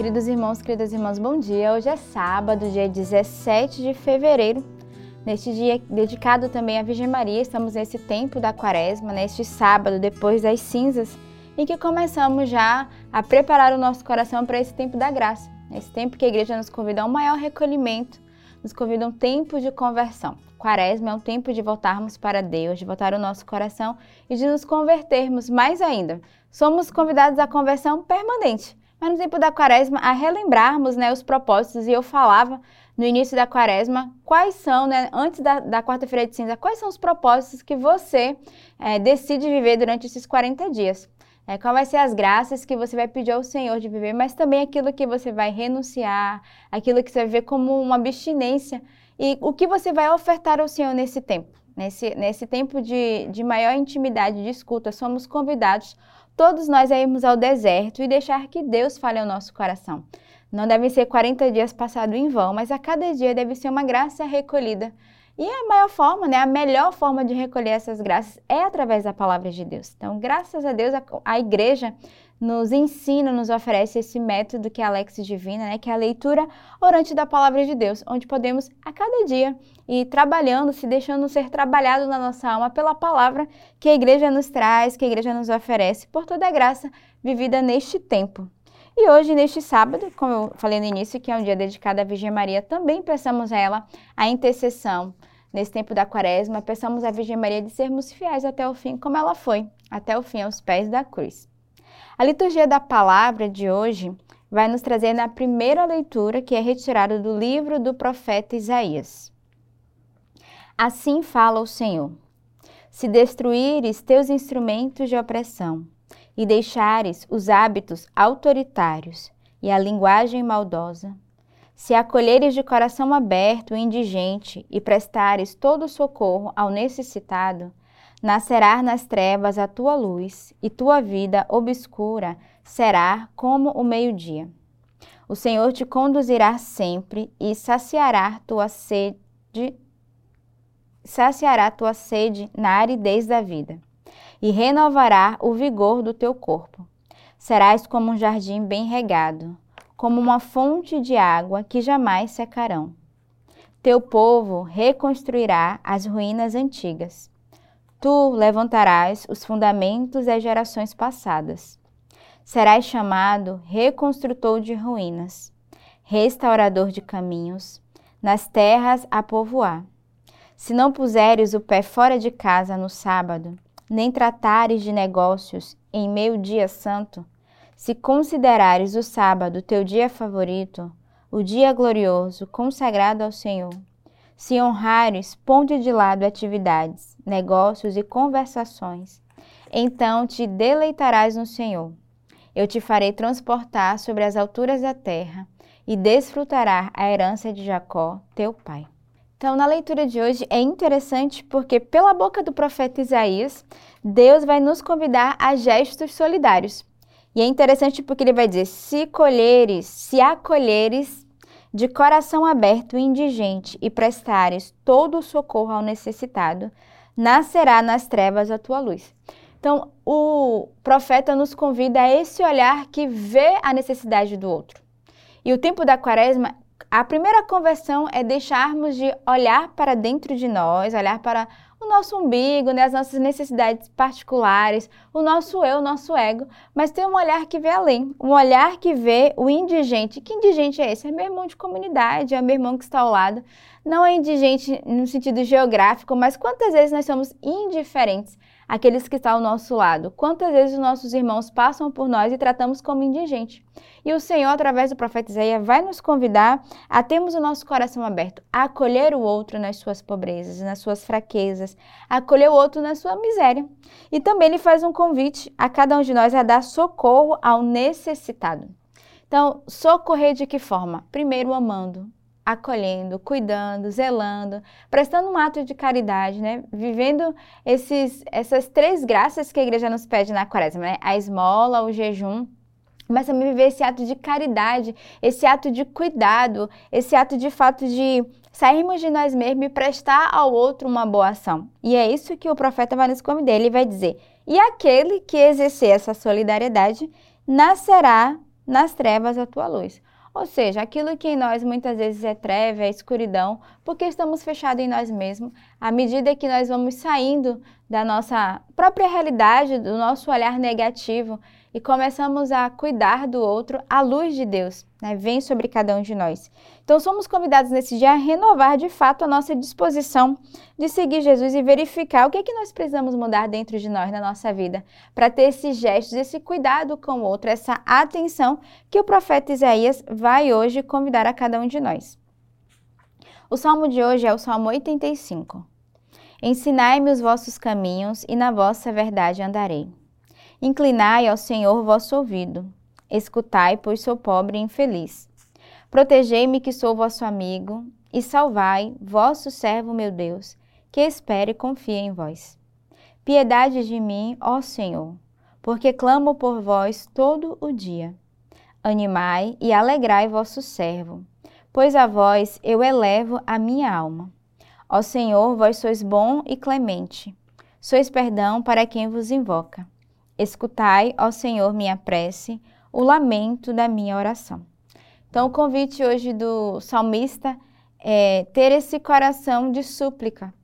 Queridos irmãos, queridas irmãs, bom dia. Hoje é sábado, dia 17 de fevereiro. Neste dia dedicado também à Virgem Maria, estamos nesse tempo da quaresma, neste sábado, depois das cinzas, em que começamos já a preparar o nosso coração para esse tempo da graça. Esse tempo que a igreja nos convida a um maior recolhimento, nos convida a um tempo de conversão. Quaresma é um tempo de voltarmos para Deus, de voltar o nosso coração e de nos convertermos mais ainda. Somos convidados à conversão permanente mas no tempo da quaresma, a relembrarmos né, os propósitos, e eu falava no início da quaresma quais são, né, antes da, da quarta-feira de cinza, quais são os propósitos que você é, decide viver durante esses 40 dias. É, qual vai ser as graças que você vai pedir ao Senhor de viver, mas também aquilo que você vai renunciar, aquilo que você vai ver como uma abstinência e o que você vai ofertar ao Senhor nesse tempo. Nesse, nesse tempo de, de maior intimidade, de escuta, somos convidados todos nós a irmos ao deserto e deixar que Deus fale ao nosso coração. Não devem ser 40 dias passados em vão, mas a cada dia deve ser uma graça recolhida. E a maior forma, né, a melhor forma de recolher essas graças é através da palavra de Deus. Então, graças a Deus, a, a igreja nos ensina, nos oferece esse método que é a Lex Divina, né, que é a leitura orante da palavra de Deus, onde podemos a cada dia ir trabalhando, se deixando ser trabalhado na nossa alma pela palavra que a igreja nos traz, que a igreja nos oferece, por toda a graça vivida neste tempo. E hoje, neste sábado, como eu falei no início, que é um dia dedicado à Virgem Maria, também peçamos a ela a intercessão nesse tempo da quaresma, peçamos à Virgem Maria de sermos fiéis até o fim, como ela foi, até o fim, aos pés da cruz. A liturgia da palavra de hoje vai nos trazer na primeira leitura, que é retirada do livro do profeta Isaías. Assim fala o Senhor: Se destruíres teus instrumentos de opressão e deixares os hábitos autoritários e a linguagem maldosa, se acolheres de coração aberto o indigente e prestares todo o socorro ao necessitado, Nascerá nas trevas a tua luz, e tua vida obscura será como o meio-dia. O Senhor te conduzirá sempre e saciará tua sede, saciará tua sede na aridez da vida, e renovará o vigor do teu corpo. Serás como um jardim bem regado, como uma fonte de água que jamais secarão. Teu povo reconstruirá as ruínas antigas Tu levantarás os fundamentos das gerações passadas. Serás chamado reconstrutor de ruínas, restaurador de caminhos, nas terras a povoar. Se não puseres o pé fora de casa no sábado, nem tratares de negócios em meu dia santo, se considerares o sábado teu dia favorito, o dia glorioso consagrado ao Senhor, se honrares, ponte de lado atividades, negócios e conversações, então te deleitarás no Senhor. Eu te farei transportar sobre as alturas da terra e desfrutará a herança de Jacó, teu pai. Então, na leitura de hoje é interessante porque, pela boca do profeta Isaías, Deus vai nos convidar a gestos solidários. E é interessante porque ele vai dizer: se colheres, se acolheres de coração aberto e indigente e prestares todo o socorro ao necessitado, nascerá nas trevas a tua luz. Então, o profeta nos convida a esse olhar que vê a necessidade do outro. E o tempo da quaresma, a primeira conversão é deixarmos de olhar para dentro de nós, olhar para o nosso umbigo, né, as nossas necessidades particulares, o nosso eu, o nosso ego, mas ter um olhar que vê além, um olhar que vê o indigente. Que indigente é esse? É meu irmão de comunidade, é meu irmão que está ao lado. Não é indigente no sentido geográfico, mas quantas vezes nós somos indiferentes àqueles que estão ao nosso lado? Quantas vezes os nossos irmãos passam por nós e tratamos como indigente? E o Senhor, através do profeta Isaías, vai nos convidar a termos o nosso coração aberto, a acolher o outro nas suas pobrezas, nas suas fraquezas, a acolher o outro na sua miséria. E também ele faz um convite a cada um de nós a dar socorro ao necessitado. Então, socorrer de que forma? Primeiro, amando, acolhendo, cuidando, zelando, prestando um ato de caridade, né? Vivendo esses, essas três graças que a igreja nos pede na quaresma, né? A esmola, o jejum mas também viver esse ato de caridade, esse ato de cuidado, esse ato de fato de sairmos de nós mesmos e prestar ao outro uma boa ação. E é isso que o profeta vai nos convidar. Ele vai dizer: e aquele que exercer essa solidariedade nascerá nas trevas a tua luz. Ou seja, aquilo que em nós muitas vezes é treva, é escuridão, porque estamos fechados em nós mesmos, à medida que nós vamos saindo da nossa própria realidade, do nosso olhar negativo e começamos a cuidar do outro, a luz de Deus né, vem sobre cada um de nós. Então, somos convidados nesse dia a renovar de fato a nossa disposição de seguir Jesus e verificar o que é que nós precisamos mudar dentro de nós, na nossa vida, para ter esses gestos, esse cuidado com o outro, essa atenção que o profeta Isaías vai hoje convidar a cada um de nós. O salmo de hoje é o Salmo 85. Ensinai-me os vossos caminhos e na vossa verdade andarei. Inclinai ao Senhor vosso ouvido. Escutai, pois sou pobre e infeliz. Protegei-me, que sou vosso amigo, e salvai, vosso servo, meu Deus, que espere e confie em vós. Piedade de mim, ó Senhor, porque clamo por vós todo o dia. Animai e alegrai vosso servo, pois a vós eu elevo a minha alma. Ó Senhor, vós sois bom e clemente, sois perdão para quem vos invoca. Escutai, ó Senhor, minha prece, o lamento da minha oração. Então, o convite hoje do salmista é ter esse coração de súplica.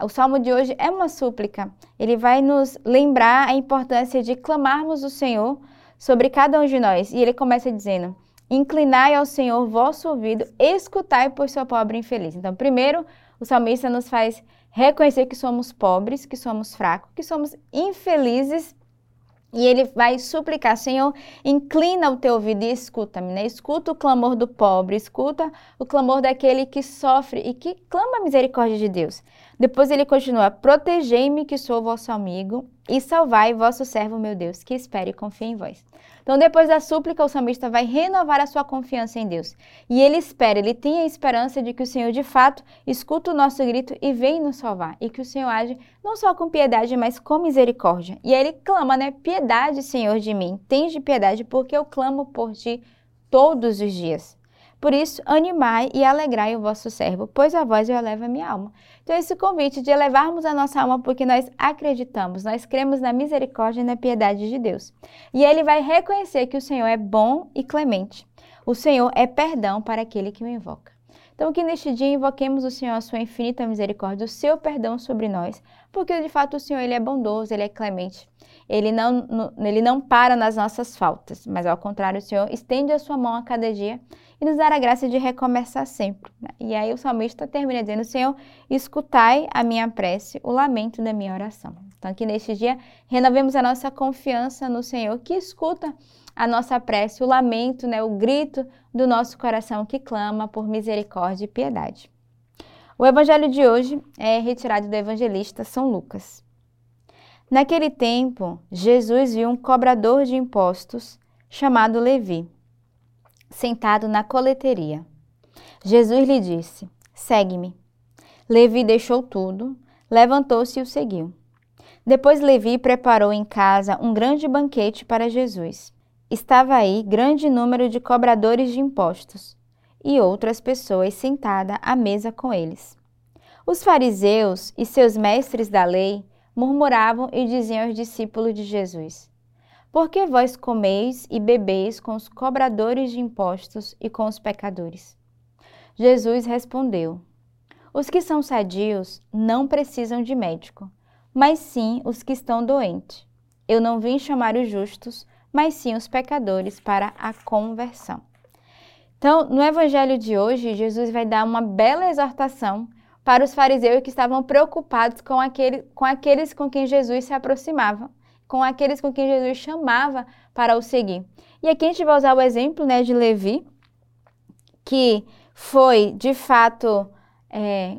O salmo de hoje é uma súplica. Ele vai nos lembrar a importância de clamarmos o Senhor sobre cada um de nós. E ele começa dizendo: Inclinai ao Senhor vosso ouvido, escutai, pois sou pobre infeliz. Então, primeiro, o salmista nos faz reconhecer que somos pobres, que somos fracos, que somos infelizes e ele vai suplicar, Senhor, inclina o teu ouvido e escuta-me, né? Escuta o clamor do pobre, escuta o clamor daquele que sofre e que clama a misericórdia de Deus. Depois ele continua, protegei-me que sou vosso amigo e salvai vosso servo, meu Deus, que espere e confie em vós. Então, depois da súplica, o salmista vai renovar a sua confiança em Deus. E ele espera, ele tem a esperança de que o Senhor, de fato, escuta o nosso grito e vem nos salvar. E que o Senhor age não só com piedade, mas com misericórdia. E aí ele clama, né? Piedade, Senhor, de mim. Tens de piedade, porque eu clamo por ti todos os dias. Por isso, animai e alegrai o vosso servo, pois a vós eu elevo a minha alma. Então, esse convite de elevarmos a nossa alma porque nós acreditamos, nós cremos na misericórdia e na piedade de Deus. E ele vai reconhecer que o Senhor é bom e clemente. O Senhor é perdão para aquele que o invoca. Então, que neste dia invoquemos o Senhor a sua infinita misericórdia, o seu perdão sobre nós, porque de fato o Senhor ele é bondoso, ele é clemente. Ele não, ele não para nas nossas faltas, mas ao contrário, o Senhor estende a sua mão a cada dia e nos dar a graça de recomeçar sempre. Né? E aí o salmista termina dizendo: Senhor, escutai a minha prece, o lamento da minha oração. Então, aqui neste dia, renovemos a nossa confiança no Senhor, que escuta a nossa prece, o lamento, né, o grito do nosso coração que clama por misericórdia e piedade. O evangelho de hoje é retirado do evangelista São Lucas. Naquele tempo, Jesus viu um cobrador de impostos chamado Levi sentado na coleteria. Jesus lhe disse: Segue-me. Levi deixou tudo, levantou-se e o seguiu. Depois Levi preparou em casa um grande banquete para Jesus. Estava aí grande número de cobradores de impostos e outras pessoas sentadas à mesa com eles. Os fariseus e seus mestres da lei murmuravam e diziam aos discípulos de Jesus: por que vós comeis e bebeis com os cobradores de impostos e com os pecadores? Jesus respondeu: Os que são sadios não precisam de médico, mas sim os que estão doentes. Eu não vim chamar os justos, mas sim os pecadores para a conversão. Então, no evangelho de hoje, Jesus vai dar uma bela exortação para os fariseus que estavam preocupados com, aquele, com aqueles com quem Jesus se aproximava com aqueles com quem Jesus chamava para o seguir. E aqui a gente vai usar o exemplo né, de Levi, que foi de fato é,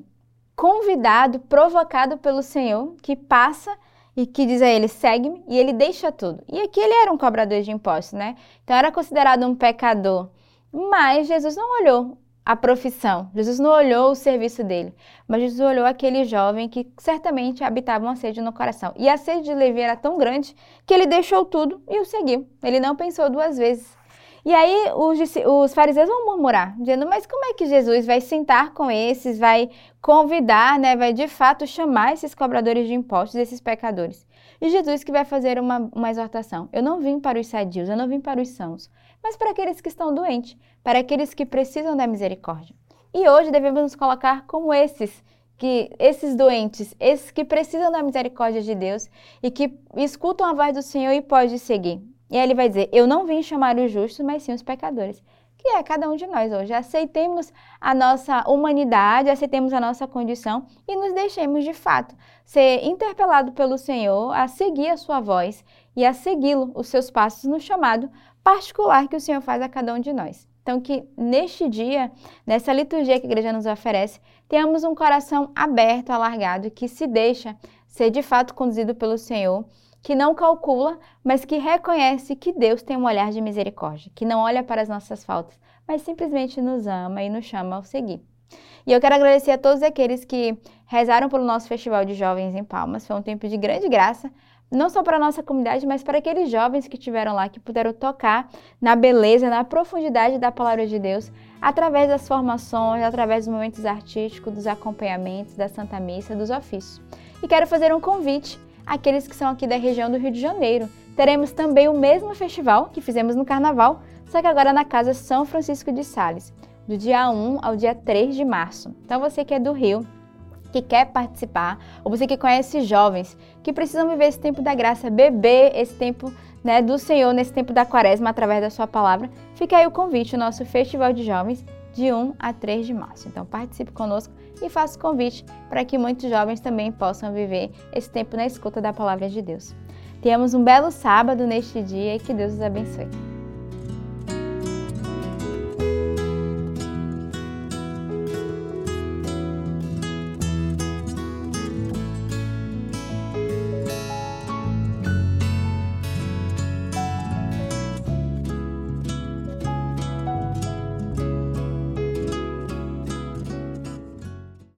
convidado, provocado pelo Senhor, que passa e que diz a ele: segue-me, e ele deixa tudo. E aqui ele era um cobrador de impostos, né? Então era considerado um pecador. Mas Jesus não olhou a profissão. Jesus não olhou o serviço dele, mas Jesus olhou aquele jovem que certamente habitava uma sede no coração. E a sede de Levi era tão grande que ele deixou tudo e o seguiu. Ele não pensou duas vezes. E aí os, os, fariseus vão murmurar, dizendo: Mas como é que Jesus vai sentar com esses, vai convidar, né, vai de fato chamar esses cobradores de impostos, esses pecadores? E Jesus que vai fazer uma, uma exortação: Eu não vim para os sadios, eu não vim para os sãos, mas para aqueles que estão doentes, para aqueles que precisam da misericórdia. E hoje devemos nos colocar como esses que esses doentes, esses que precisam da misericórdia de Deus e que escutam a voz do Senhor e podem seguir. E aí ele vai dizer: Eu não vim chamar os justos, mas sim os pecadores. Que é cada um de nós hoje. Aceitemos a nossa humanidade, aceitemos a nossa condição e nos deixemos de fato ser interpelado pelo Senhor a seguir a sua voz e a segui-lo, os seus passos no chamado particular que o Senhor faz a cada um de nós. Então, que neste dia, nessa liturgia que a igreja nos oferece, tenhamos um coração aberto, alargado, que se deixa ser de fato conduzido pelo Senhor, que não calcula, mas que reconhece que Deus tem um olhar de misericórdia, que não olha para as nossas faltas, mas simplesmente nos ama e nos chama ao seguir. E eu quero agradecer a todos aqueles que rezaram pelo nosso Festival de Jovens em Palmas. Foi um tempo de grande graça, não só para a nossa comunidade, mas para aqueles jovens que estiveram lá, que puderam tocar na beleza, na profundidade da palavra de Deus, através das formações, através dos momentos artísticos, dos acompanhamentos, da Santa Missa, dos ofícios. E quero fazer um convite àqueles que são aqui da região do Rio de Janeiro. Teremos também o mesmo festival que fizemos no Carnaval, só que agora na Casa São Francisco de Sales, do dia 1 ao dia 3 de março. Então você que é do Rio, que quer participar, ou você que conhece jovens que precisam viver esse tempo da graça, beber esse tempo né, do Senhor nesse tempo da quaresma através da sua palavra, fica aí o convite, o nosso Festival de Jovens, de 1 a 3 de março. Então participe conosco e faça o convite para que muitos jovens também possam viver esse tempo na escuta da palavra de Deus. Tenhamos um belo sábado neste dia e que Deus os abençoe.